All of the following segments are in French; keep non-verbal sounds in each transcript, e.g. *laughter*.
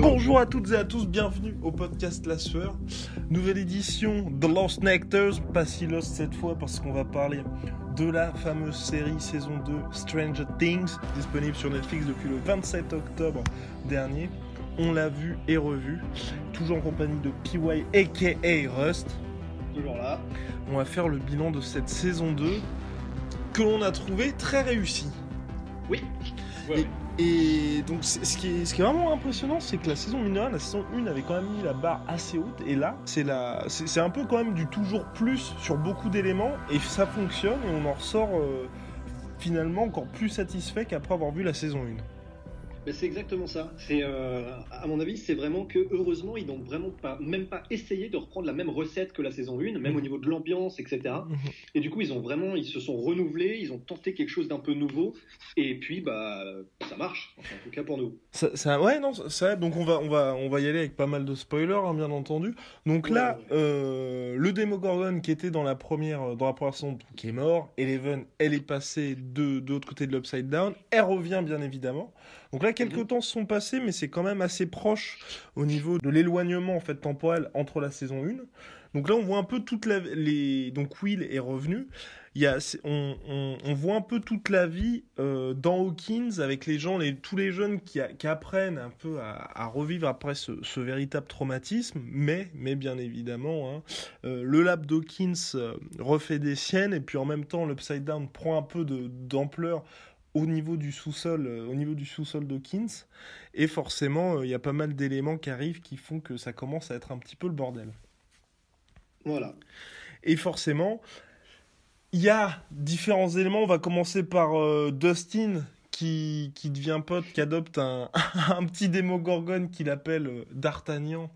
Bonjour à toutes et à tous, bienvenue au podcast La Sueur. Nouvelle édition The Lost Nectars, pas si lost cette fois parce qu'on va parler de la fameuse série saison 2 Stranger Things, disponible sur Netflix depuis le 27 octobre dernier. On l'a vu et revu, toujours en compagnie de PY aka Rust. Toujours là. On va faire le bilan de cette saison 2 que l'on a trouvé très réussi. Oui. Et- Et donc, ce qui, est, vraiment impressionnant, c'est que la saison 1, la saison 1 avait quand même mis la barre assez haute. Et là, c'est un peu quand même du toujours plus sur beaucoup d'éléments. Et ça fonctionne et on en ressort euh, finalement encore plus satisfait qu'après avoir vu la saison 1. Mais c'est exactement ça. C'est, euh, à mon avis, c'est vraiment que heureusement, ils n'ont vraiment pas, même pas essayé de reprendre la même recette que la saison 1, même au niveau de l'ambiance, etc. Mhm. Et du coup, ils ont vraiment, ils se sont renouvelés, ils ont tenté quelque chose d'un peu nouveau. Et puis, bah, ça marche. Enfin, en tout cas pour nous. Ça, ça- ouais, non, ça, donc on va, on va, on va y aller avec pas mal de spoilers, hein, bien entendu. Donc là, ouais. euh, le Demogorgon qui était dans la première, dans la première qui est mort. Eleven, elle est passée de, de l'autre côté de l'Upside Down. Elle revient, bien évidemment. Donc là, quelques Mhm. temps se sont passés, mais c'est quand même assez proche au niveau de l'éloignement en fait temporel entre la saison 1. Donc là, on voit un peu toute la, les, donc Will est revenu. Il y a, on, on, on voit un peu toute la vie euh, dans Hawkins avec les gens, les, tous les jeunes qui, a- qui apprennent un peu à, à revivre après ce, ce véritable traumatisme. Mais, mais bien évidemment, hein, euh, le lab d'Hawkins euh, refait des siennes et puis en même temps, l'Upside Down prend un peu d'ampleur au niveau du sous-sol, euh, au niveau du sous-sol d'Hawkins. Et forcément, euh, il y a pas mal d'éléments qui arrivent qui font que ça commence à être un petit peu le bordel. Voilà. Et forcément, il y a différents éléments. On va commencer par euh, Dustin qui, qui devient pote, qui adopte un, *laughs* un petit démogorgone qu'il appelle D'Artagnan.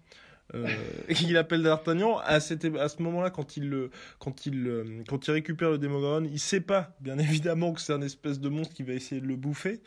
Euh, *laughs* qu'il appelle D'Artagnan. À, à ce moment-là, quand il, le- quand, il, euh, quand il récupère le démogorgone, il sait pas, bien *laughs* évidemment, que c'est un espèce de monstre qui va essayer de le bouffer.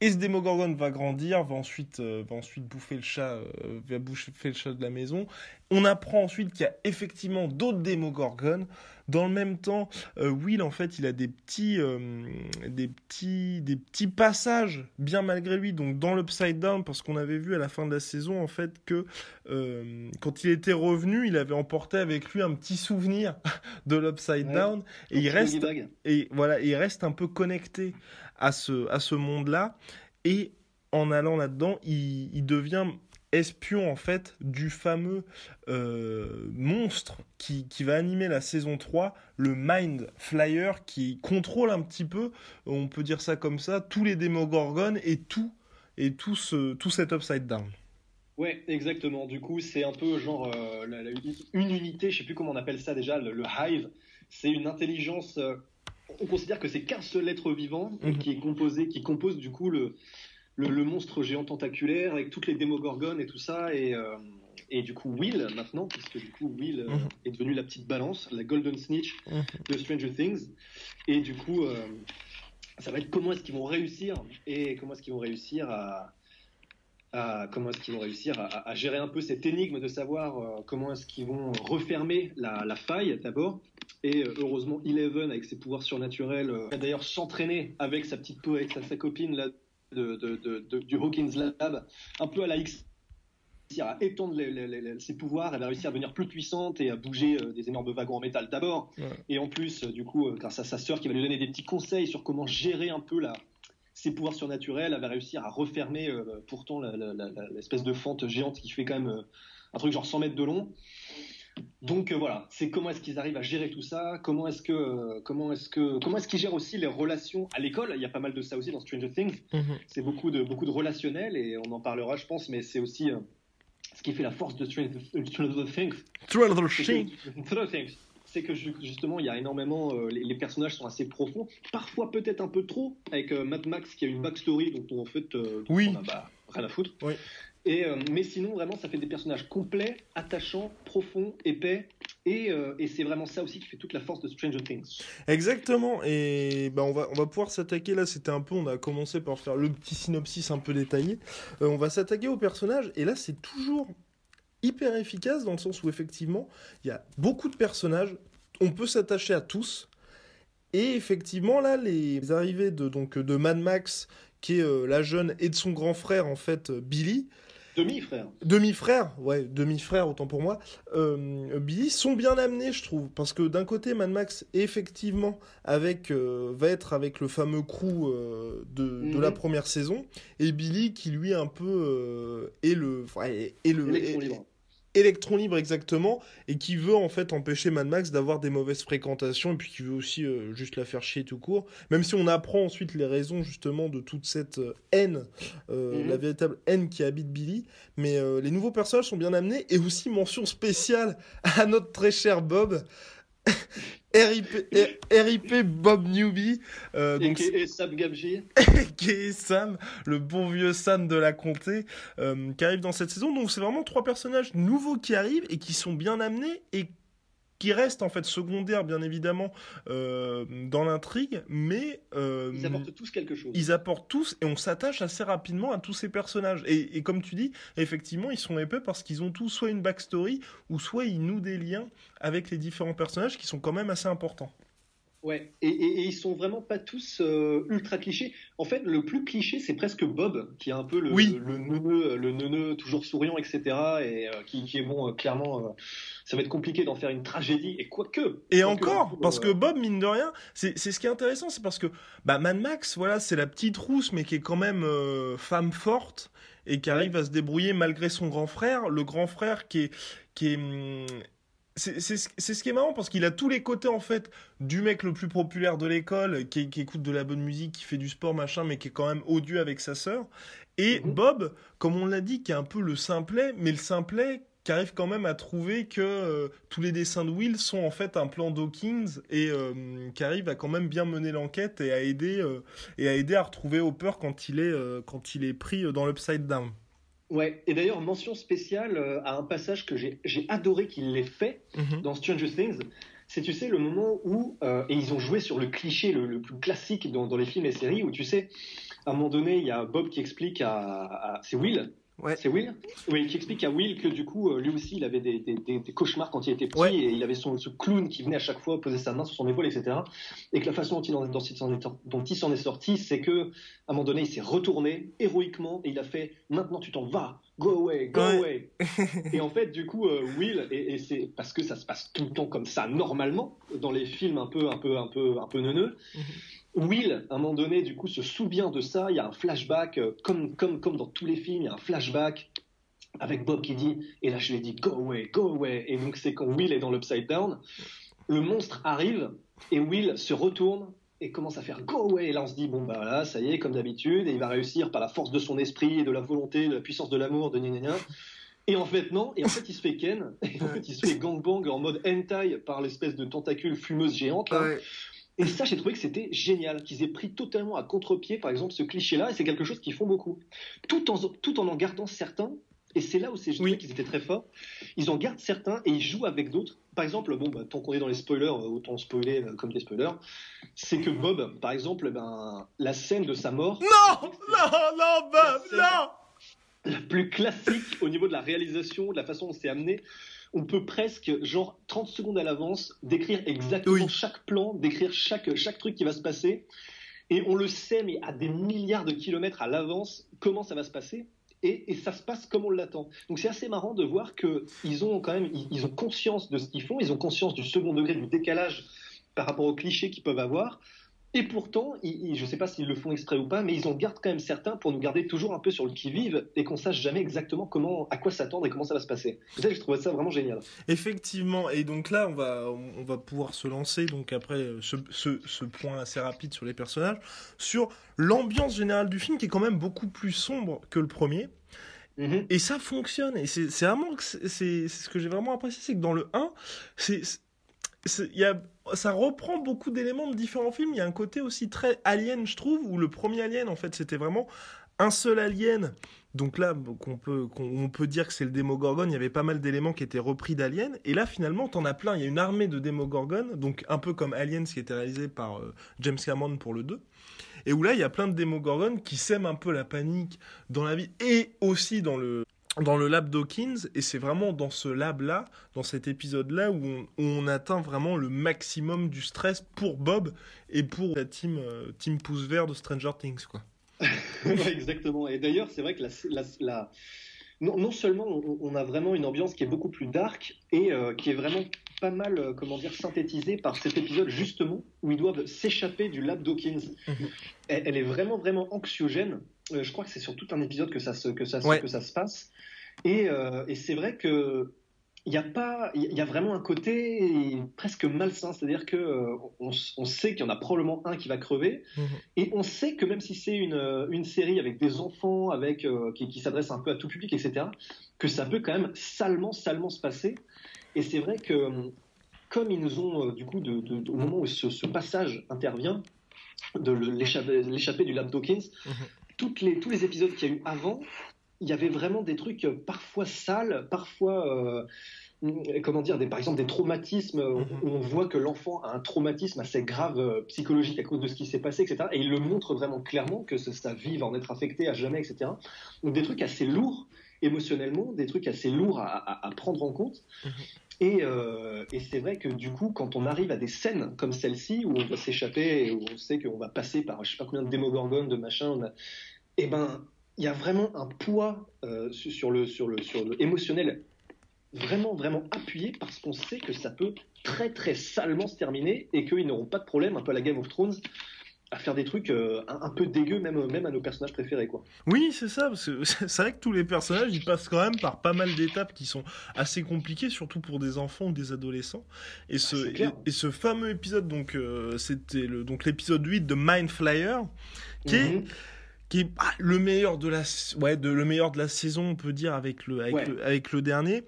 Et ce démogorgone va grandir, va ensuite, euh, va ensuite bouffer le chat, euh, va bouffer le chat de la maison. On apprend ensuite qu'il y a effectivement d'autres démogorgones. Dans le même temps, euh, Will, en fait, il a des petits, euh, des petits, des petits passages, bien malgré lui, donc dans l'Upside Down, parce qu'on avait vu à la fin de la saison, en fait, que euh, quand il était revenu, il avait emporté avec lui un petit souvenir *laughs* de l'Upside Ouais. Down, et il reste, et voilà, il reste un peu connecté à ce, à ce monde-là. Et en allant là-dedans, il, il devient espion en fait du fameux euh, monstre qui, qui va animer la saison 3, le Mind Flyer, qui contrôle un petit peu, on peut dire ça comme ça, tous les démogorgones et tout, et tout, ce, tout cet Upside Down. Ouais, exactement. Du coup, c'est un peu genre euh, la- la- une unité, je sais plus comment on appelle ça déjà, le, le hive. C'est une intelligence. euh, on considère que c'est qu'un seul être vivant Mhm. qui est composé, qui compose du coup le, le, le monstre géant tentaculaire avec toutes les démogorgones et tout ça. Et, euh, et du coup, Will maintenant, puisque du coup, Will euh, Mhm. est devenu la petite balance, la Golden Snitch de Stranger Things. Et du coup, euh, ça va être comment est-ce qu'ils vont réussir et comment est-ce qu'ils vont réussir à, à- comment est-ce qu'ils vont réussir à, à gérer un peu cette énigme de savoir comment est-ce qu'ils vont refermer la, la faille d'abord. Et heureusement, Eleven avec ses pouvoirs surnaturels va d'ailleurs s'entraîner avec sa petite peau, avec sa, sa copine là, de, de- de- de- du Hawkins Lab, un peu à la X à étendre les- les- les- ses pouvoirs, elle va réussir à devenir plus puissante et à bouger euh, des énormes wagons en métal d'abord. Ouais. Et en plus, euh, du coup, euh, grâce à sa sœur qui va lui donner des petits conseils sur comment gérer un peu la, ses pouvoirs surnaturels, elle va réussir à refermer pourtant l'espèce de fente géante qui fait quand même un truc genre 100 mètres de long. Donc euh, voilà, c'est comment est-ce qu'ils arrivent à gérer tout ça, comment est-ce que euh, comment est-ce que comment est-ce qu'ils gèrent aussi les relations à l'école. Il y a pas mal de ça aussi dans Stranger Things. Mhm. C'est beaucoup de beaucoup de relationnel et on en parlera, je pense, mais c'est aussi euh, ce qui fait la force de Stranger, Things. Stranger Things. C'est que justement, il y a énormément, les, personnages sont assez profonds, parfois peut-être un peu trop, avec Mad Max qui a une backstory dont on, en fait, oui. on a bah, rien à foutre. Oui. Euh, mais sinon, vraiment, ça fait des personnages complets, attachants, profonds, épais. Euh, et, c'est vraiment ça aussi qui fait toute la force de Stranger Things. Exactement. Et bah, on, va, on va pouvoir s'attaquer là. C'était un peu, on a commencé par faire le petit synopsis un peu détaillé. Euh, on va s'attaquer aux personnages. Et là, c'est toujours hyper efficace dans le sens où effectivement, il y a beaucoup de personnages. On peut s'attacher à tous. Et effectivement, là, les arrivées de, donc, de Mad Max, qui est la jeune, et de son grand frère, en fait, Billy, Demi-frère. Demi-frère, ouais, demi-frère, autant pour moi. Euh, Billy sont bien amenés, je trouve. Parce que d'un côté, Mad Max, effectivement, avec, euh, va être avec le fameux crew euh, de, de, la mhm. première saison. Et Billy, qui lui, un peu, est le. Est le Electron Libre exactement, et qui veut en fait empêcher Mad Max d'avoir des mauvaises fréquentations, et puis qui veut aussi euh, juste la faire chier tout court. Même si on apprend ensuite les raisons justement de toute cette euh, haine, euh, mhm. la véritable haine qui habite Billy. Mais les nouveaux personnages sont bien amenés, et aussi mention spéciale à notre très cher Bob. RIP, Bob Newby. Euh, donc, et, Sam Gamgee. *laughs* qui Sam, le bon vieux Sam de la comté, euh, qui arrive dans cette saison. Donc c'est vraiment trois personnages nouveaux qui arrivent et qui sont bien amenés et qui restent en fait secondaires bien évidemment euh, dans l'intrigue, mais euh, ils apportent tous quelque chose. Ils apportent tous et on s'attache assez rapidement à tous ces personnages. Et, comme tu dis, effectivement, ils sont épais parce qu'ils ont tous soit une backstory ou soit ils nouent des liens avec les différents personnages qui sont quand même assez importants. Ouais, et, et, ils sont vraiment pas tous euh, ultra clichés. En fait, le plus cliché, c'est presque Bob, qui est un peu le, le, neuneu, le neuneu toujours souriant, etc. Et qui, qui, est bon, clairement ça va être compliqué d'en faire une tragédie, et quoique. Et encore, parce que Bob, mine de rien, c'est ce qui est intéressant, c'est parce que bah, Mad Max, voilà, c'est la petite rousse, mais qui est quand même euh, femme forte, et qui arrive à se débrouiller malgré son grand frère. Le grand frère qui est. Qui est hum, c'est ce qui est marrant parce qu'il a tous les côtés en fait du mec le plus populaire de l'école qui, qui, écoute de la bonne musique, qui fait du sport machin, mais qui est quand même odieux avec sa sœur. Et mhm. Bob, comme on l'a dit, qui est un peu le simplet, mais le simplet qui arrive quand même à trouver que euh, tous les dessins de Will sont en fait un plan Dawkins et euh, qui arrive à quand même bien mener l'enquête et à aider euh, et à aider à retrouver Hopper quand il est quand il est pris dans l'Upside Down. Ouais, et d'ailleurs mention spéciale à un passage que j'ai adoré qu'il l'ait fait mhm. dans Stranger Things. C'est tu sais le moment où et ils ont joué sur le cliché le, plus classique dans, dans, les films et séries où tu sais à un moment donné il y a Bob qui explique à, à c'est Will Ouais. C'est Will? Oui, qui explique à Will que du coup, euh, lui aussi, il avait des, des, des, cauchemars quand il était petit et il avait son, ce clown qui venait à chaque fois poser sa main sur son épaule, etc. Et que la façon dont il, dont il s'en est sorti, c'est que à un moment donné, il s'est retourné héroïquement et il a fait Maintenant tu t'en vas, go away, go away. *laughs* et en fait, du coup, euh, Will, et, et c'est parce que ça se passe tout le temps comme ça, normalement, dans les films un peu, un peu, un peu, un peu neuneux. Mhm. Will, à un moment donné, du coup, se souvient de ça. Il y a un flashback, euh, comme, comme, comme dans tous les films, il y a un flashback avec Bob qui dit, et là je lui ai dit, go away, go away. Et donc c'est quand Will est dans l'Upside Down, le monstre arrive et Will se retourne et commence à faire go away. Et là on se dit, bon bah voilà, ça y est, comme d'habitude, et il va réussir par la force de son esprit, de la volonté, de la puissance de l'amour, de gna Et en fait, non. Et en fait, il se fait ken. Et en fait, il se fait gangbang en mode hentai par l'espèce de tentacule fumeuse géante. Là. Et ça, j'ai trouvé que c'était génial, qu'ils aient pris totalement à contre-pied, par exemple, ce cliché-là, et c'est quelque chose qu'ils font beaucoup. Tout en, tout en en gardant certains, et c'est là où c'est oui. qu'ils étaient très forts, ils en gardent certains et ils jouent avec d'autres. Par exemple, bon, bah, tant qu'on est dans les spoilers, euh, autant spoiler euh, comme des spoilers, c'est que Bob, par exemple, ben, la scène de sa mort... Non Non, non, Bob, non La plus classique au niveau de la réalisation, de la façon dont c'est amené, on peut presque, genre 30 secondes à l'avance, décrire exactement chaque plan, décrire chaque, chaque truc qui va se passer. Et on le sait, mais à des milliards de kilomètres à l'avance, comment ça va se passer. Et, ça se passe comme on l'attend. Donc c'est assez marrant de voir qu'ils ont quand même, ils, ont conscience de ce qu'ils font, ils ont conscience du second degré, du décalage par rapport aux clichés qu'ils peuvent avoir. Et pourtant, je ne sais pas s'ils le font exprès ou pas, mais ils en gardent quand même certains pour nous garder toujours un peu sur le qui-vive et qu'on sache jamais exactement comment, à quoi s'attendre et comment ça va se passer. Ça, je trouvais ça vraiment génial. Effectivement, et donc là, on va, on va pouvoir se lancer, donc après ce, ce, point assez rapide sur les personnages, sur l'ambiance générale du film qui est quand même beaucoup plus sombre que le premier. Mm-hmm. Et ça fonctionne. Et c'est vraiment, c'est ce que j'ai vraiment apprécié, c'est que dans le 1, c'est y a, ça reprend beaucoup d'éléments de différents films. Il y a un côté aussi très alien, je trouve, où le premier alien, en fait, c'était vraiment un seul alien. Donc là, qu'on peut, peut dire que c'est le Démogorgon, il y avait pas mal d'éléments qui étaient repris d'Alien. Et là, finalement, t'en as plein. Il y a une armée de Démogorgon, donc un peu comme Aliens qui était réalisé par euh, James Cameron pour le 2. Et où là, il y a plein de Démogorgon qui sèment un peu la panique dans la vie et aussi dans le, dans le lab Dawkins, et c'est vraiment dans ce lab-là, dans cet épisode-là, où, on, atteint vraiment le maximum du stress pour Bob et pour la team, euh, team pouce vert de Stranger Things. Quoi. *laughs* exactement. Et d'ailleurs, c'est vrai que la, Non, seulement on, a vraiment une ambiance qui est beaucoup plus dark et euh, qui est vraiment pas mal, euh, comment dire, synthétisée par cet épisode justement où ils doivent s'échapper du lab Dawkins. Mhm. elle, est vraiment, vraiment anxiogène. Je crois que c'est sur tout un épisode que ça se, que ça, que ça se passe. Euh, et, c'est vrai que il y a pas, il y a vraiment un côté presque malsain, c'est-à-dire que euh, on, sait qu'il y en a probablement un qui va crever, mhm. et on sait que même si c'est une, une série avec des enfants, avec euh, qui, s'adresse un peu à tout public, etc., que ça peut quand même salement, salement se passer. Et c'est vrai que comme ils nous ont du coup, de, au moment où ce, passage intervient, de l'échapper du lab Dawkins, mhm. Toutes les, tous les épisodes qu'il y a eu avant il y avait vraiment des trucs euh, parfois sales, parfois, euh, comment dire, des, par exemple des traumatismes mhm. où on voit que l'enfant a un traumatisme assez grave euh, psychologique à cause de ce qui s'est passé, etc. Et il le montre vraiment clairement que sa vie va en être affectée à jamais, etc. Donc des trucs assez lourds émotionnellement, des trucs assez lourds à, prendre en compte. Mhm. Et, et c'est vrai que du coup, quand on arrive à des scènes comme celle-ci, où on va s'échapper et où on sait qu'on va passer par je sais pas combien de démogorgones, de machin, et eh ben il y a vraiment un poids euh, sur, le, sur, le, sur le émotionnel vraiment, vraiment appuyé parce qu'on sait que ça peut très, très salement se terminer et qu'ils n'auront pas de problème, un peu à la Game of Thrones, à faire des trucs euh, un, peu dégueux, même, même à nos personnages préférés. Quoi. Oui, c'est ça, parce que *laughs* c'est vrai que tous les personnages, ils passent quand même par pas mal d'étapes qui sont assez compliquées, surtout pour des enfants ou des adolescents. Et ce, ah, et, ce fameux épisode, donc, euh, c'était le, donc l'épisode 8 de Mind Flyer, qui est mhm qui est ah, le meilleur de la ouais de le meilleur de la saison on peut dire avec le avec, le, avec le dernier.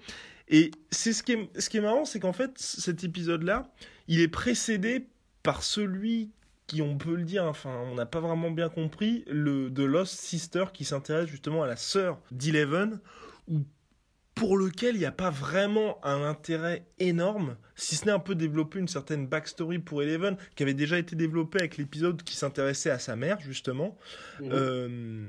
Et c'est ce qui est ce qui est marrant c'est qu'en fait cet épisode là il est précédé par celui qui on peut le dire enfin on n'a pas vraiment bien compris le de Lost Sister qui s'intéresse justement à la sœur d'Eleven où pour lequel il n'y a pas vraiment un intérêt énorme, si ce n'est un peu développer une certaine backstory pour Eleven, qui avait déjà été développée avec l'épisode qui s'intéressait à sa mère, justement. Mhm. Euh,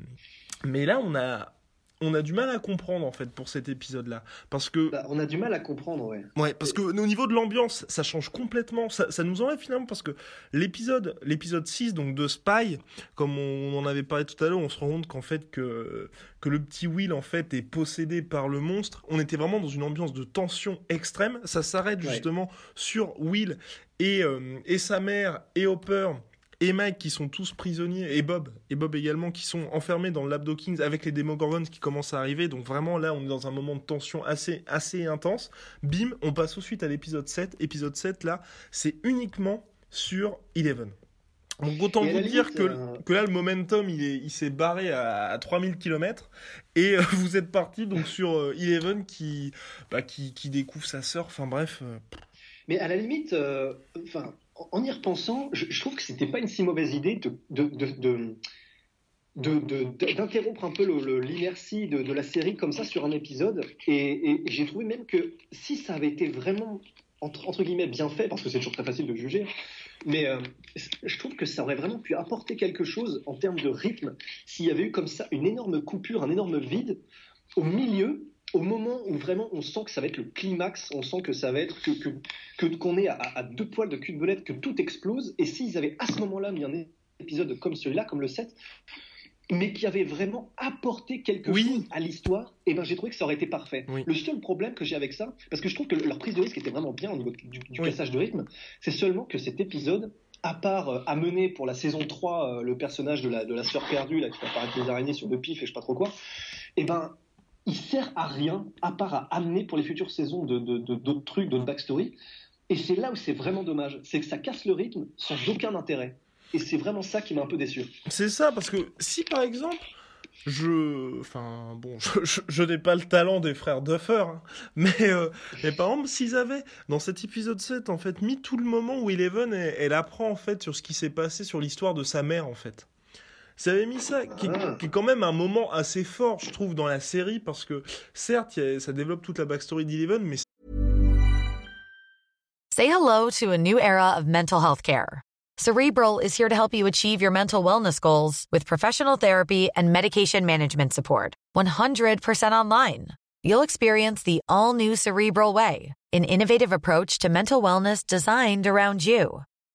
mais là, on a, on a du mal à comprendre en fait pour cet épisode-là, parce que bah, on a du mal à comprendre, ouais. Ouais, parce que au niveau de l'ambiance, ça change complètement, ça, ça, nous enlève finalement parce que l'épisode, l'épisode 6 donc de Spy, comme on, en avait parlé tout à l'heure, on se rend compte qu'en fait que que le petit Will en fait est possédé par le monstre. On était vraiment dans une ambiance de tension extrême. Ça s'arrête justement sur Will et euh, et sa mère et Hopper et Mike qui sont tous prisonniers, et Bob, et Bob également, qui sont enfermés dans le Lab Kings avec les Demogorgons qui commencent à arriver. Donc vraiment là, on est dans un moment de tension assez, assez intense. Bim, on passe suite à l'épisode 7. Épisode 7, là, c'est uniquement sur Eleven. Donc autant vous dire que, euh, que là, le momentum, il, est, il s'est barré à, 3000 km. Et euh, vous êtes parti donc *laughs* sur euh, Eleven qui, bah, qui, qui, découvre sa sœur. Enfin bref. Mais à la limite, enfin en y repensant, je, trouve que c'était pas une si mauvaise idée de, d'interrompre un peu l'inertie de, la série comme ça sur un épisode. Et, j'ai trouvé même que si ça avait été vraiment, entre, guillemets, bien fait, parce que c'est toujours très facile de juger, mais euh, je trouve que ça aurait vraiment pu apporter quelque chose en termes de rythme s'il y avait eu comme ça une énorme coupure, un énorme vide au milieu au moment où vraiment on sent que ça va être le climax, on sent que ça va être que qu'on est à, deux poils de cul de belette, que tout explose. Et s'ils avaient à ce moment-là mis un épisode comme celui-là, comme le 7, mais qui avait vraiment apporté quelque chose à l'histoire, et eh ben j'ai trouvé que ça aurait été parfait. Le seul problème que j'ai avec ça, parce que je trouve que leur prise de risque était vraiment bien au niveau du, cassage de rythme, c'est seulement que cet épisode à part euh, amener pour la saison 3 euh, le personnage de la, de la sœur perdue là, qui apparaître avec les araignées sur le pif et je sais pas trop quoi, et eh ben il sert à rien à part à amener pour les futures saisons d'autres de, de, trucs, d'autres backstory. Et c'est là où c'est vraiment dommage, c'est que ça casse le rythme sans aucun intérêt. Et c'est vraiment ça qui m'a un peu déçu. C'est ça, parce que si par exemple, je. Enfin, bon, *laughs* je, n'ai pas le talent des frères Duffer, hein, mais, euh, mais par exemple, s'ils avaient, dans cet épisode 7, en fait, mis tout le moment où Eleven, elle, elle apprend, en fait, sur ce qui s'est passé, sur l'histoire de sa mère, en fait. Ça avait mis ça, qui, qui, est quand même un moment assez fort, je trouve, dans la série, parce que certes, ça développe toute la backstory d'Eleven, mais. Say hello to a new era of mental health care. Cerebral is here to help you achieve your mental wellness goals with professional therapy and medication management support. 100% online. You'll experience the all new Cerebral Way, an innovative approach to mental wellness designed around you.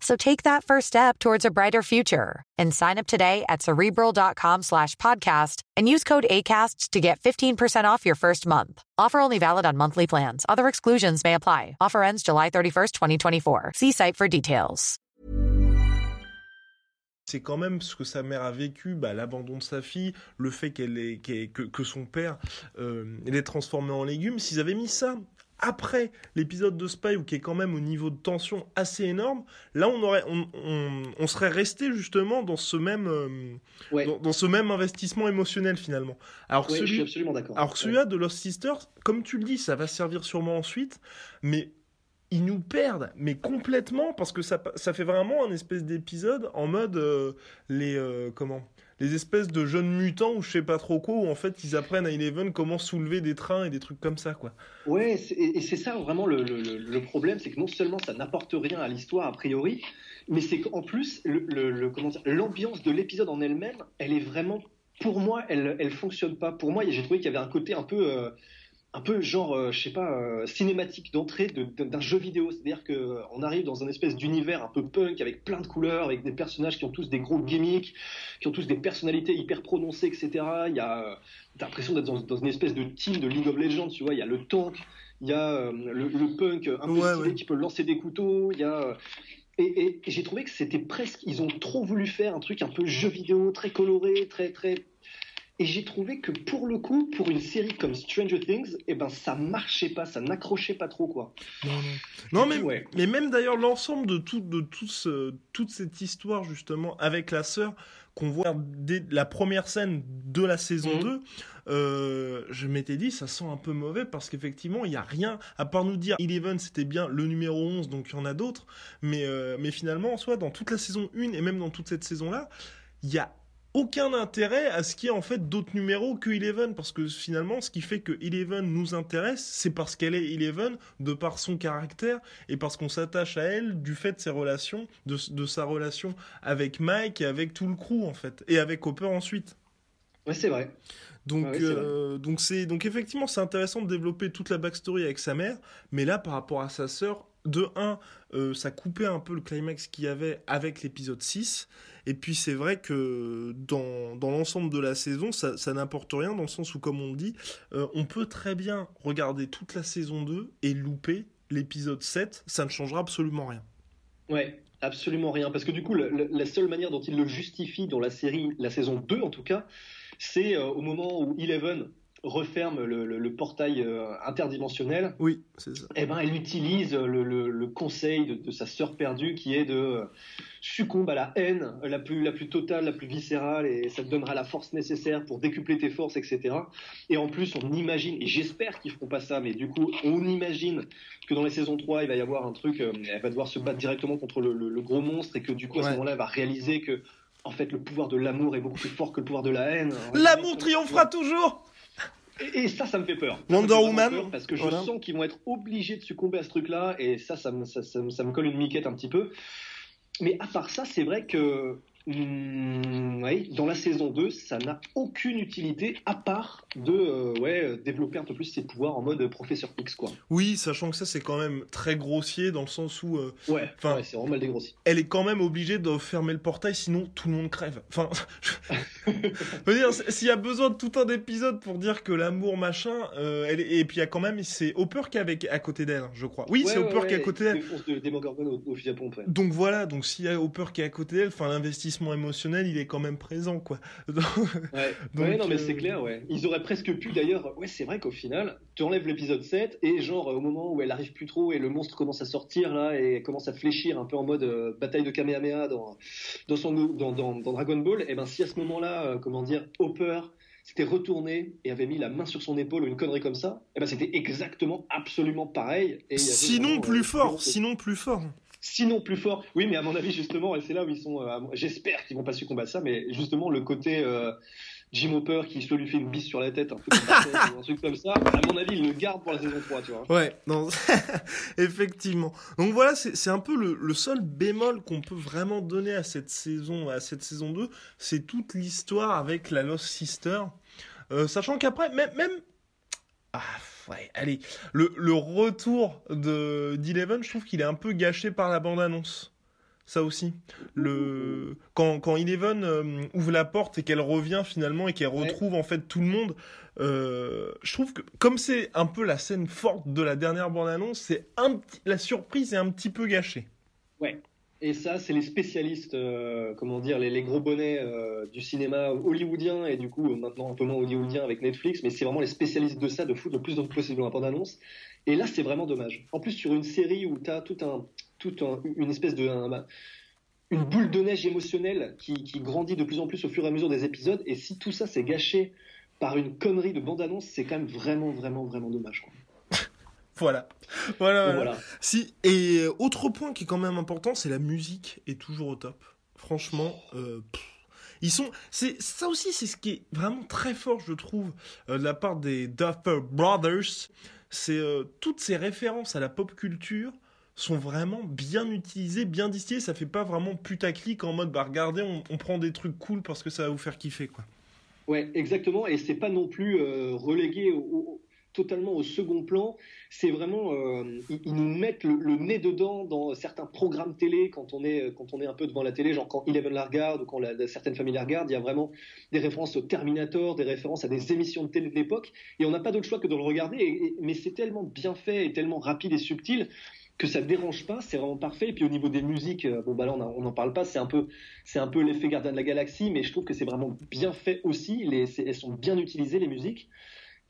So take that first step towards a brighter future and sign up today at cerebral.com slash podcast and use code ACasts to get 15% off your first month. Offer only valid on monthly plans. Other exclusions may apply. Offer ends July 31st, 2024. See site for details. C'est quand même ce que sa mère a vécu, bah, l'abandon de sa fille, le fait qu'elle est, qu que, que, son père euh, l'ait transformé en légumes. S'ils avaient mis ça après l'épisode de Spy, où qui est quand même au niveau de tension assez énorme, là on aurait, on, serait resté justement dans ce même, euh, dans, ce même investissement émotionnel finalement. Alors celui, je suis absolument d'accord. Alors celui-là de Lost Sisters, comme tu le dis, ça va servir sûrement ensuite, mais ils nous perdent, mais complètement, parce que ça, ça fait vraiment un espèce d'épisode en mode euh, les euh, comment? Les espèces de jeunes mutants ou je sais pas trop quoi, où en fait ils apprennent à Eleven comment soulever des trains et des trucs comme ça, quoi. Ouais, et c'est ça vraiment le, le, problème, c'est que non seulement ça n'apporte rien à l'histoire a priori, mais c'est qu'en plus, l'ambiance de l'épisode en elle-même, elle est vraiment, pour moi, elle, elle fonctionne pas. Pour moi, j'ai trouvé qu'il y avait un côté un peu. Euh, un peu genre, euh, je sais pas, euh, cinématique d'entrée d'un jeu vidéo. C'est-à-dire qu'on arrive dans un espèce d'univers un peu punk avec plein de couleurs, avec des personnages qui ont tous des gros gimmicks, qui ont tous des personnalités hyper prononcées, etc. Il y a, euh, t'as l'impression d'être dans, une espèce de team de League of Legends, tu vois. Il y a le tank, il y a le, punk un peu stylé qui peut lancer des couteaux, il y a. Et, et j'ai trouvé que c'était presque, ils ont trop voulu faire un truc un peu jeu vidéo, très coloré, très très et j'ai trouvé que pour le coup, pour une série comme Stranger Things, eh ben ça marchait pas, ça n'accrochait pas trop quoi. Non, non. non mais, mais même d'ailleurs l'ensemble de, tout, de tout ce, toute cette histoire justement avec la sœur qu'on voit dès la première scène de la saison 2, mhm. euh, je m'étais dit ça sent un peu mauvais parce qu'effectivement il n'y a rien à part nous dire Eleven c'était bien le numéro 11 donc il y en a d'autres mais, euh, mais finalement en soi dans toute la saison 1 et même dans toute cette saison là il y a aucun intérêt à ce qu'il y ait en fait d'autres numéros que Eleven parce que finalement ce qui fait que Eleven nous intéresse c'est parce qu'elle est Eleven de par son caractère et parce qu'on s'attache à elle du fait de ses relations de, sa relation avec Mike et avec tout le crew en fait et avec Hopper ensuite. Ouais c'est vrai. Donc, euh, donc c'est donc effectivement c'est intéressant de développer toute la backstory avec sa mère, mais là par rapport à sa sœur, de 1, euh, ça coupait un peu le climax qu'il y avait avec l'épisode 6, et puis c'est vrai que dans, dans l'ensemble de la saison, ça, ça n'apporte rien dans le sens où, comme on dit, euh, on peut très bien regarder toute la saison 2 et louper l'épisode 7, ça ne changera absolument rien. Ouais, absolument rien. Parce que du coup, la, seule manière dont il le justifie dans la série, la saison 2 en tout cas, c'est euh, au moment où Eleven referme le, portail euh, interdimensionnel, oui, ça. Eh ben, elle utilise le, conseil de, sa sœur perdue qui est de euh, succomber à la haine la plus, la plus totale, la plus viscérale, et ça te donnera la force nécessaire pour décupler tes forces, etc. Et en plus, on imagine, et j'espère qu'ils feront pas ça, mais du coup, on imagine que dans les saisons 3, il va y avoir un truc, euh, elle va devoir se battre directement contre le, gros monstre, et que du coup, à ce moment-là, elle va réaliser que en fait, le pouvoir de l'amour est beaucoup plus fort que le pouvoir de la haine. L'amour triomphera toujours et, ça, ça me fait peur. Wonder Woman. parce que je sens qu'ils vont être obligés de succomber à ce truc-là, et ça ça, me, ça, me colle une miquette un petit peu. Mais à part ça, c'est vrai que. Hmm, pareil, dans la saison 2, ça n'a aucune utilité à part de euh, ouais, développer un peu plus ses pouvoirs en mode professeur X, quoi. Oui, sachant que ça, c'est quand même très grossier dans le sens où. Euh, ouais, ouais c'est vraiment mal dégrossi. Elle est quand même obligée de fermer le portail, sinon tout le monde crève. Enfin, je *laughs* veux dire, s'il y a besoin de tout un épisode pour dire que l'amour, machin, euh, elle et puis il y a quand même, c'est Hopper qui est avec, à côté d'elle, je crois. Oui, c'est Hopper qui est à côté d'elle. De, Donc voilà, donc s'il y a Hopper qui est à côté d'elle, enfin, l'investissement émotionnel, il est quand même présent, quoi. *laughs* ouais. non, mais c'est euh, clair, ouais. Ils auraient presque pu, d'ailleurs, ouais, c'est vrai qu'au final, tu enlèves l'épisode 7 et genre, au moment où elle arrive plus trop et le monstre commence à sortir, là, et commence à fléchir un peu en mode euh, bataille de Kamehameha dans, dans, son, dans, dans, Dragon Ball, et eh ben si à ce moment-là, euh, comment dire, Hopper s'était retourné et avait mis la main sur son épaule ou une connerie comme ça, et eh ben c'était exactement absolument pareil. Et sinon plus fort, sinon plus fort sinon plus fort. Oui, mais à mon avis, justement, et c'est là où ils sont. Euh, j'espère qu'ils vont pas succomber combattre ça, mais justement, le côté euh, Jim Hopper qui se lui fait une bise sur la tête, un, peu comme *laughs* un truc comme ça, à mon avis, il le garde pour la saison 3, tu vois. Ouais, non, *laughs* effectivement. Donc voilà, c'est un peu le, seul bémol qu'on peut vraiment donner à cette saison, à cette saison 2, c'est toute l'histoire avec la Lost Sister. Euh, sachant qu'après, même. Ah, ouais, allez. Le, le retour de d'Eleven, je trouve qu'il est un peu gâché par la bande-annonce. Ça aussi. Le... Quand, quand Eleven euh, ouvre la porte et qu'elle revient finalement et qu'elle retrouve en fait tout le monde, euh, je trouve que comme c'est un peu la scène forte de la dernière bande-annonce, c'est un la surprise est un petit peu gâchée. Ouais. Et ça, c'est les spécialistes, euh, comment dire, les, gros bonnets euh, du cinéma hollywoodien et du coup maintenant un peu moins hollywoodien avec Netflix, mais c'est vraiment les spécialistes de ça, de foutre le plus de possible dans la bande-annonce. Et là, c'est vraiment dommage. En plus, sur une série où tu as tout un, tout une espèce de une boule de neige émotionnelle qui, qui, grandit de plus en plus au fur et à mesure des épisodes, et si tout ça c'est gâché par une connerie de bande-annonce, c'est quand même vraiment, vraiment, vraiment dommage. Quoi. Voilà. Voilà, Si, et autre point qui est quand même important, c'est la musique est toujours au top. Franchement, euh, ils sont. C'est ça aussi, c'est ce qui est vraiment très fort, je trouve, euh, de la part des Duffer Brothers. C'est euh, toutes ces références à la pop culture sont vraiment bien utilisées, bien distillées. Ça fait pas vraiment putaclic en mode bah regardez, on, prend des trucs cool parce que ça va vous faire kiffer quoi. Ouais, exactement. Et c'est pas non plus relégué au, totalement au second plan. C'est vraiment, euh, ils, nous mettent le, nez dedans dans certains programmes télé quand on est quand on est un peu devant la télé, genre quand Eleven la regarde ou quand certaines familles la regardent, il y a vraiment des références au Terminator, des références à des émissions de télé de l'époque, et on n'a pas d'autre choix que de le regarder. mais c'est tellement bien fait et tellement rapide et subtil que ça dérange pas, c'est vraiment parfait. Et puis au niveau des musiques, euh, bon bah là on n'en parle pas, c'est un peu c'est un peu l'effet Gardien de la Galaxie, mais je trouve que c'est vraiment bien fait aussi. Les, elles sont bien utilisées les musiques.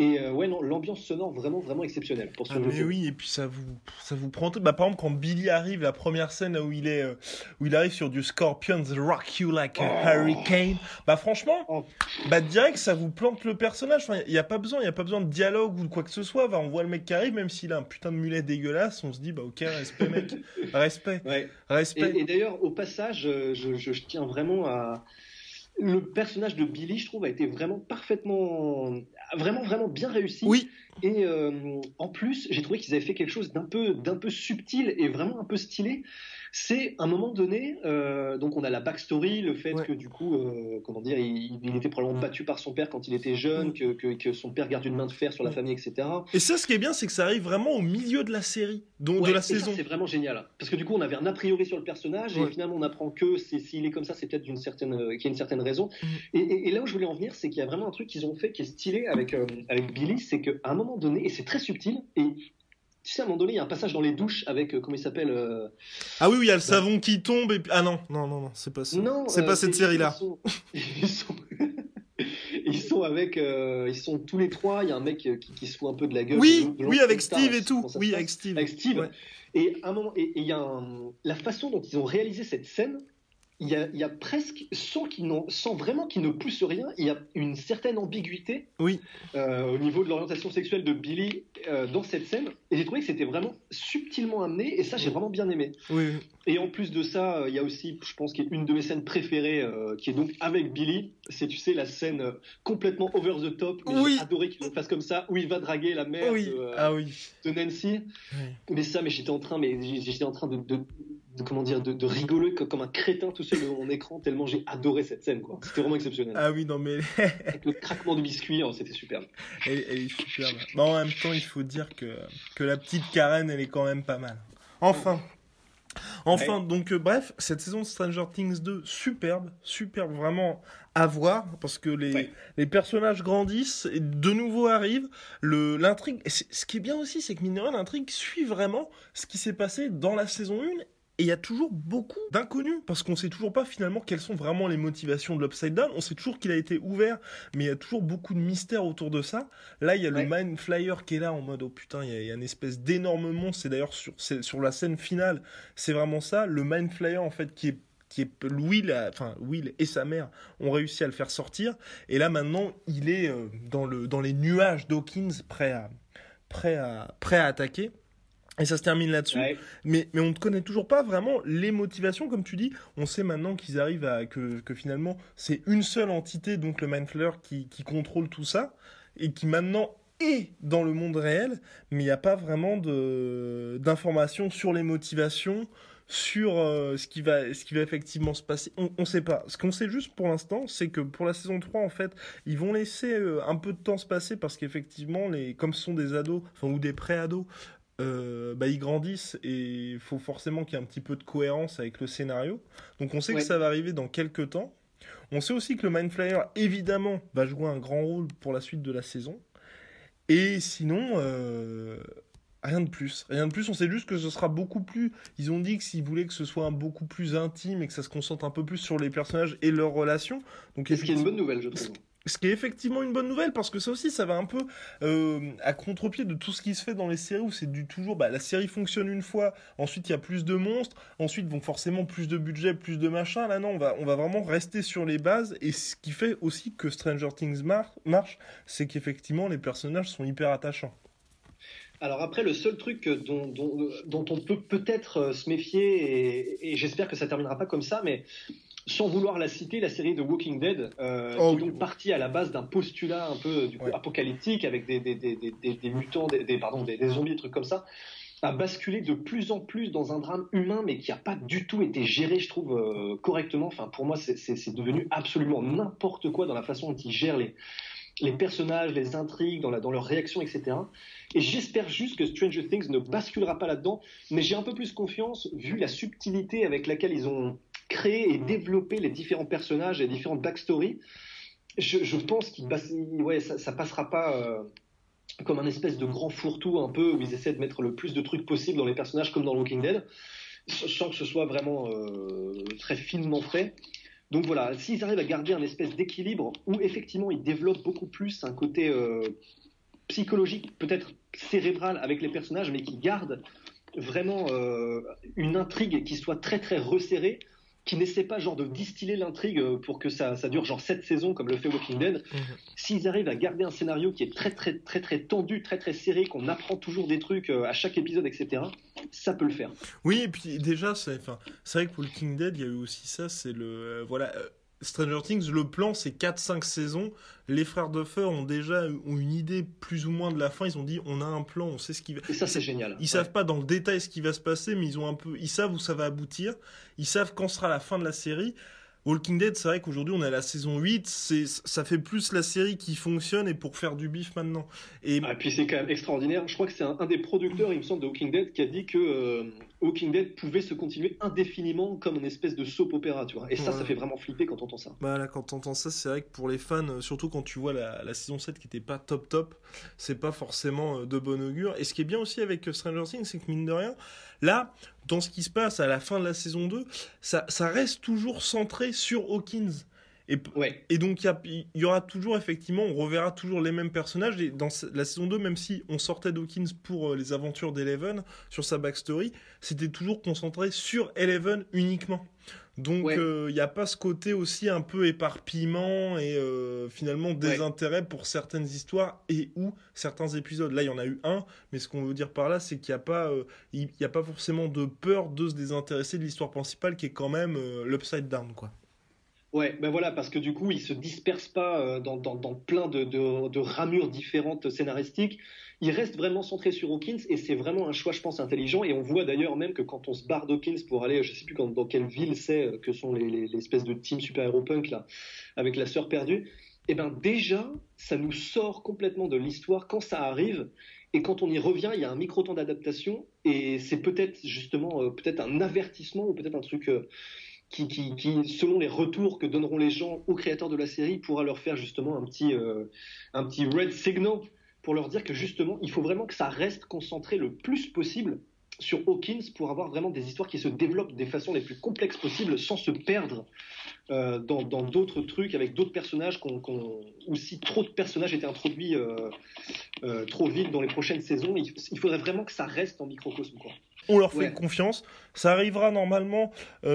Et euh, ouais, non, l'ambiance sonore vraiment, vraiment exceptionnelle pour ce ah, Mais oui, et puis ça vous, ça vous prend. Bah, par exemple, quand Billy arrive, la première scène où il est, euh, où il arrive sur du Scorpions Rock You Like a oh. Hurricane, bah franchement, oh. bah direct, ça vous plante le personnage. Enfin, il n'y a pas besoin, il a pas besoin de dialogue ou de quoi que ce soit. Bah, on voit le mec qui arrive, même s'il a un putain de mulet dégueulasse, on se dit, bah ok, respect mec, *laughs* respect, ouais. respect. Et, d'ailleurs, au passage, euh, je, je, je tiens vraiment à le personnage de Billy, je trouve, a été vraiment parfaitement, vraiment, vraiment bien réussi. Oui. Et euh, en plus, j'ai trouvé qu'ils avaient fait quelque chose d'un peu, d'un peu subtil et vraiment un peu stylé c'est un moment donné, euh, donc on a la backstory, le fait que du coup, euh, comment dire, il, était probablement battu par son père quand il était jeune, que, que, son père garde une main de fer sur la famille, etc. Et ça, ce qui est bien, c'est que ça arrive vraiment au milieu de la série, donc de la saison. C'est vraiment génial, parce que du coup, on avait un a priori sur le personnage et finalement, on apprend que s'il est comme ça, c'est peut-être d'une certaine, qu'il y a une certaine raison. Mm. Et, là où je voulais en venir, c'est qu'il y a vraiment un truc qu'ils ont fait qui est stylé avec avec Billy, c'est qu'à un moment donné, et c'est très subtil, et tu sais, à un moment donné, il y a un passage dans les douches avec, euh, comment il s'appelle euh, Ah oui, oui, il y a le savon qui tombe et Ah non, non, non, non, c'est pas ça. Non, c'est pas euh, cette série-là. Ils sont... *laughs* *laughs* ils sont avec, ils sont tous les trois. Il y a un mec qui, se fout un peu de la gueule. Oui, oui, avec Steve et tout. Oui, avec Steve. Avec Steve. Et un moment, et il y a la façon dont ils ont réalisé cette scène il y, a, presque, sans, sans vraiment qu'il ne pousse rien, il y a une certaine ambiguïté oui. Euh, au niveau de l'orientation sexuelle de Billy euh, dans cette scène. Et j'ai trouvé que c'était vraiment subtilement amené, et ça, j'ai vraiment bien aimé. Oui. Et en plus de ça, il y a aussi, je pense, une de mes scènes préférées, euh, qui est donc avec Billy. C'est, tu sais, la scène complètement over the top, mais j'ai adoré qu'il le fasse comme ça, où il va draguer la mère de, ah, oui. de, Nancy. Mais ça, mais j'étais en train, mais j'étais en train de comment dire, de, rigoler comme un crétin tout seul devant mon écran, tellement j'ai adoré cette scène, quoi. C'était vraiment exceptionnel. Ah oui, non, mais. *laughs* Avec le craquement du biscuit, hein, c'était superbe. Elle, est superbe. En même temps, il faut dire que, que la petite Karen, elle est quand même pas mal. Enfin. Enfin, donc euh, bref, cette saison de Stranger Things 2, superbe, superbe, vraiment à voir, parce que les, les personnages grandissent et de nouveau arrivent. L'intrigue, ce qui est bien aussi, c'est que mine l'intrigue suit vraiment ce qui s'est passé dans la saison 1 et il y a toujours beaucoup d'inconnus, parce qu'on sait toujours pas finalement quelles sont vraiment les motivations de l'Upside Down. On sait toujours qu'il a été ouvert, mais il y a toujours beaucoup de mystères autour de ça. Là, il y a le Mind Flyer qui est là en mode oh putain, il y a, une espèce d'énorme monstre. C'est d'ailleurs sur, sur la scène finale, c'est vraiment ça. Le Mind Flyer en fait qui est qui est Will, enfin Will et sa mère ont réussi à le faire sortir. Et là maintenant, il est euh, dans le dans les nuages d'Hawkins, prêt à prêt à prêt à attaquer. Et ça se termine là-dessus. Mais, mais on ne connaît toujours pas vraiment les motivations, comme tu dis. On sait maintenant qu'ils arrivent à. que, que finalement, c'est une seule entité, donc le Mindflayer, qui, qui contrôle tout ça. Et qui maintenant est dans le monde réel. Mais il n'y a pas vraiment d'informations sur les motivations, sur euh, ce, qui va, ce qui va effectivement se passer. On ne sait pas. Ce qu'on sait juste pour l'instant, c'est que pour la saison 3, en fait, ils vont laisser euh, un peu de temps se passer parce qu'effectivement, les, comme ce sont des ados, enfin, ou des pré-ados, euh, bah, ils grandissent et il faut forcément qu'il y ait un petit peu de cohérence avec le scénario. Donc on sait que ça va arriver dans quelques temps. On sait aussi que le Mind Flyer, évidemment, va jouer un grand rôle pour la suite de la saison. Et sinon, euh, rien de plus. Rien de plus, on sait juste que ce sera beaucoup plus... Ils ont dit que s'ils voulaient que ce soit beaucoup plus intime et que ça se concentre un peu plus sur les personnages et leurs relations. Donc, ce qui est une bonne nouvelle, je trouve. Ce qui est effectivement une bonne nouvelle parce que ça aussi, ça va un peu euh, à contre-pied de tout ce qui se fait dans les séries où c'est du toujours, bah, la série fonctionne une fois, ensuite il y a plus de monstres, ensuite vont forcément plus de budget, plus de machin. Là non, on va, on va vraiment rester sur les bases et ce qui fait aussi que Stranger Things marche, c'est qu'effectivement les personnages sont hyper attachants. Alors après, le seul truc dont, dont, on peut peut-être euh, se méfier, et, et j'espère que ça terminera pas comme ça, mais sans vouloir la citer, la série de Walking Dead, euh, oh, qui est partie à la base d'un postulat un peu du coup, apocalyptique avec des, des, des, des mutants, des, pardon, des, zombies, des trucs comme ça, a basculé de plus en plus dans un drame humain, mais qui n'a pas du tout été géré, je trouve, euh, correctement. Enfin, pour moi, c'est devenu absolument n'importe quoi dans la façon dont ils gèrent les, les personnages, les intrigues, dans, la, dans leurs réactions, etc. Et j'espère juste que Stranger Things ne basculera pas là-dedans, mais j'ai un peu plus confiance vu la subtilité avec laquelle ils ont créer et développer les différents personnages et les différentes backstories, je, je pense qu'il ouais, ça, ça passera pas euh, comme un espèce de grand fourre-tout un peu où ils essaient de mettre le plus de trucs possible dans les personnages comme dans Walking Dead, sans que ce soit vraiment euh, très finement fait. Donc voilà, s'ils arrivent à garder un espèce d'équilibre où effectivement ils développent beaucoup plus un côté euh, psychologique, peut-être cérébral avec les personnages, mais qui gardent vraiment une intrigue qui soit très très resserrée, qui n'essaie pas genre de distiller l'intrigue euh, pour que ça, ça, dure genre 7 saisons comme le fait Walking Dead, mhm. s'ils arrivent à garder un scénario qui est très très très très tendu, très très serré, qu'on apprend toujours des trucs euh, à chaque épisode, etc., ça peut le faire. Oui, et puis déjà, c'est vrai que pour Walking Dead, il y a eu aussi ça, c'est le... Euh, voilà, Stranger Things, le plan, c'est 4-5 saisons. Les frères Duffer ont déjà ont une idée plus ou moins de la fin. Ils ont dit, on a un plan, on sait ce qui va. Et ça, c'est génial. Ils savent pas dans le détail ce qui va se passer, mais ils ont un peu, ils savent où ça va aboutir. Ils savent quand sera la fin de la série. Walking Dead, c'est vrai qu'aujourd'hui on est à la saison 8, c'est ça fait plus la série qui fonctionne et pour faire du bif maintenant. Et ah, puis c'est quand même extraordinaire. Je crois que c'est un, des producteurs, il me semble, de Walking Dead qui a dit que euh, Walking Dead pouvait se continuer indéfiniment comme une espèce de soap opéra, tu vois. Et ça, ça fait vraiment flipper quand on entend ça. Bah là, quand on entend ça, c'est vrai que pour les fans, euh, surtout quand tu vois la, la saison 7 qui était pas top top, c'est pas forcément euh, de bon augure. Et ce qui est bien aussi avec Stranger Things, c'est que mine de rien, Là, dans ce qui se passe à la fin de la saison 2, ça, reste toujours centré sur Hawkins. Et, et donc, il y, aura toujours, effectivement, on reverra toujours les mêmes personnages. Et dans la saison 2, même si on sortait d'Hawkins pour euh, les aventures d'Eleven, sur sa backstory, c'était toujours concentré sur Eleven uniquement. Donc il euh, n'y a pas ce côté aussi un peu éparpillement et euh, finalement désintérêt pour certaines histoires et ou certains épisodes. Là il y en a eu un, mais ce qu'on veut dire par là c'est qu'il n'y a pas il a pas forcément de peur de se désintéresser de l'histoire principale qui est quand même l'upside down quoi. Ouais, ben voilà, parce que du coup, il se disperse pas euh, dans, plein de, ramures différentes scénaristiques. Il reste vraiment centré sur Hawkins et c'est vraiment un choix, je pense, intelligent. Et on voit d'ailleurs même que quand on se barre d'Hawkins pour aller, je sais plus dans quelle ville c'est euh, que sont les, espèces de team super-héros punk là, avec la sœur perdue, eh ben déjà, ça nous sort complètement de l'histoire quand ça arrive. Et quand on y revient, il y a un micro-temps d'adaptation et c'est peut-être justement euh, peut-être un avertissement ou peut-être un truc qui, qui, qui, selon les retours que donneront les gens aux créateurs de la série, pourra leur faire justement un petit, euh, un petit red signal pour leur dire que justement, il faut vraiment que ça reste concentré le plus possible sur Hawkins pour avoir vraiment des histoires qui se développent des façons les plus complexes possibles sans se perdre euh, dans d'autres trucs avec d'autres personnages qu'on, ou si trop de personnages étaient introduits euh, trop vite dans les prochaines saisons, il, faudrait vraiment que ça reste en microcosme. Quoi. On leur fait confiance. Ça arrivera normalement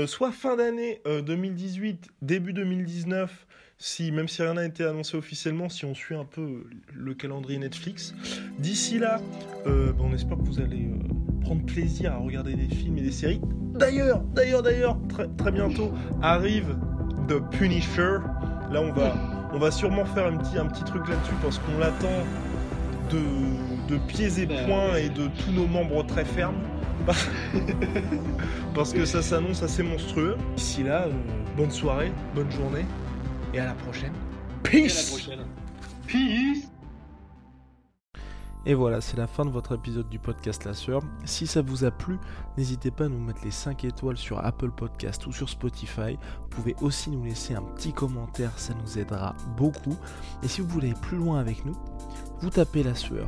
soit fin d'année 2018, début 2019 si, même si rien n'a été annoncé officiellement, si on suit un peu le calendrier Netflix. D'ici là, euh, ben, on espère que vous allez euh, prendre plaisir à regarder des films et des séries. D'ailleurs, d'ailleurs, d'ailleurs, très, très bientôt arrive The Punisher. Là, on va, on va sûrement faire un petit, un petit truc là-dessus parce qu'on l'attend de, de pieds et poings et de tous nos membres très fermes. *laughs* parce que ça s'annonce assez monstrueux. D'ici là, euh, bonne soirée, bonne journée et à la prochaine. Peace. Peace. Et voilà, c'est la fin de votre épisode du podcast La Sœur. Si ça vous a plu, n'hésitez pas à nous mettre les 5 étoiles sur Apple Podcast ou sur Spotify. Vous pouvez aussi nous laisser un petit commentaire, ça nous aidera beaucoup. Et si vous voulez aller plus loin avec nous, vous tapez La Sueur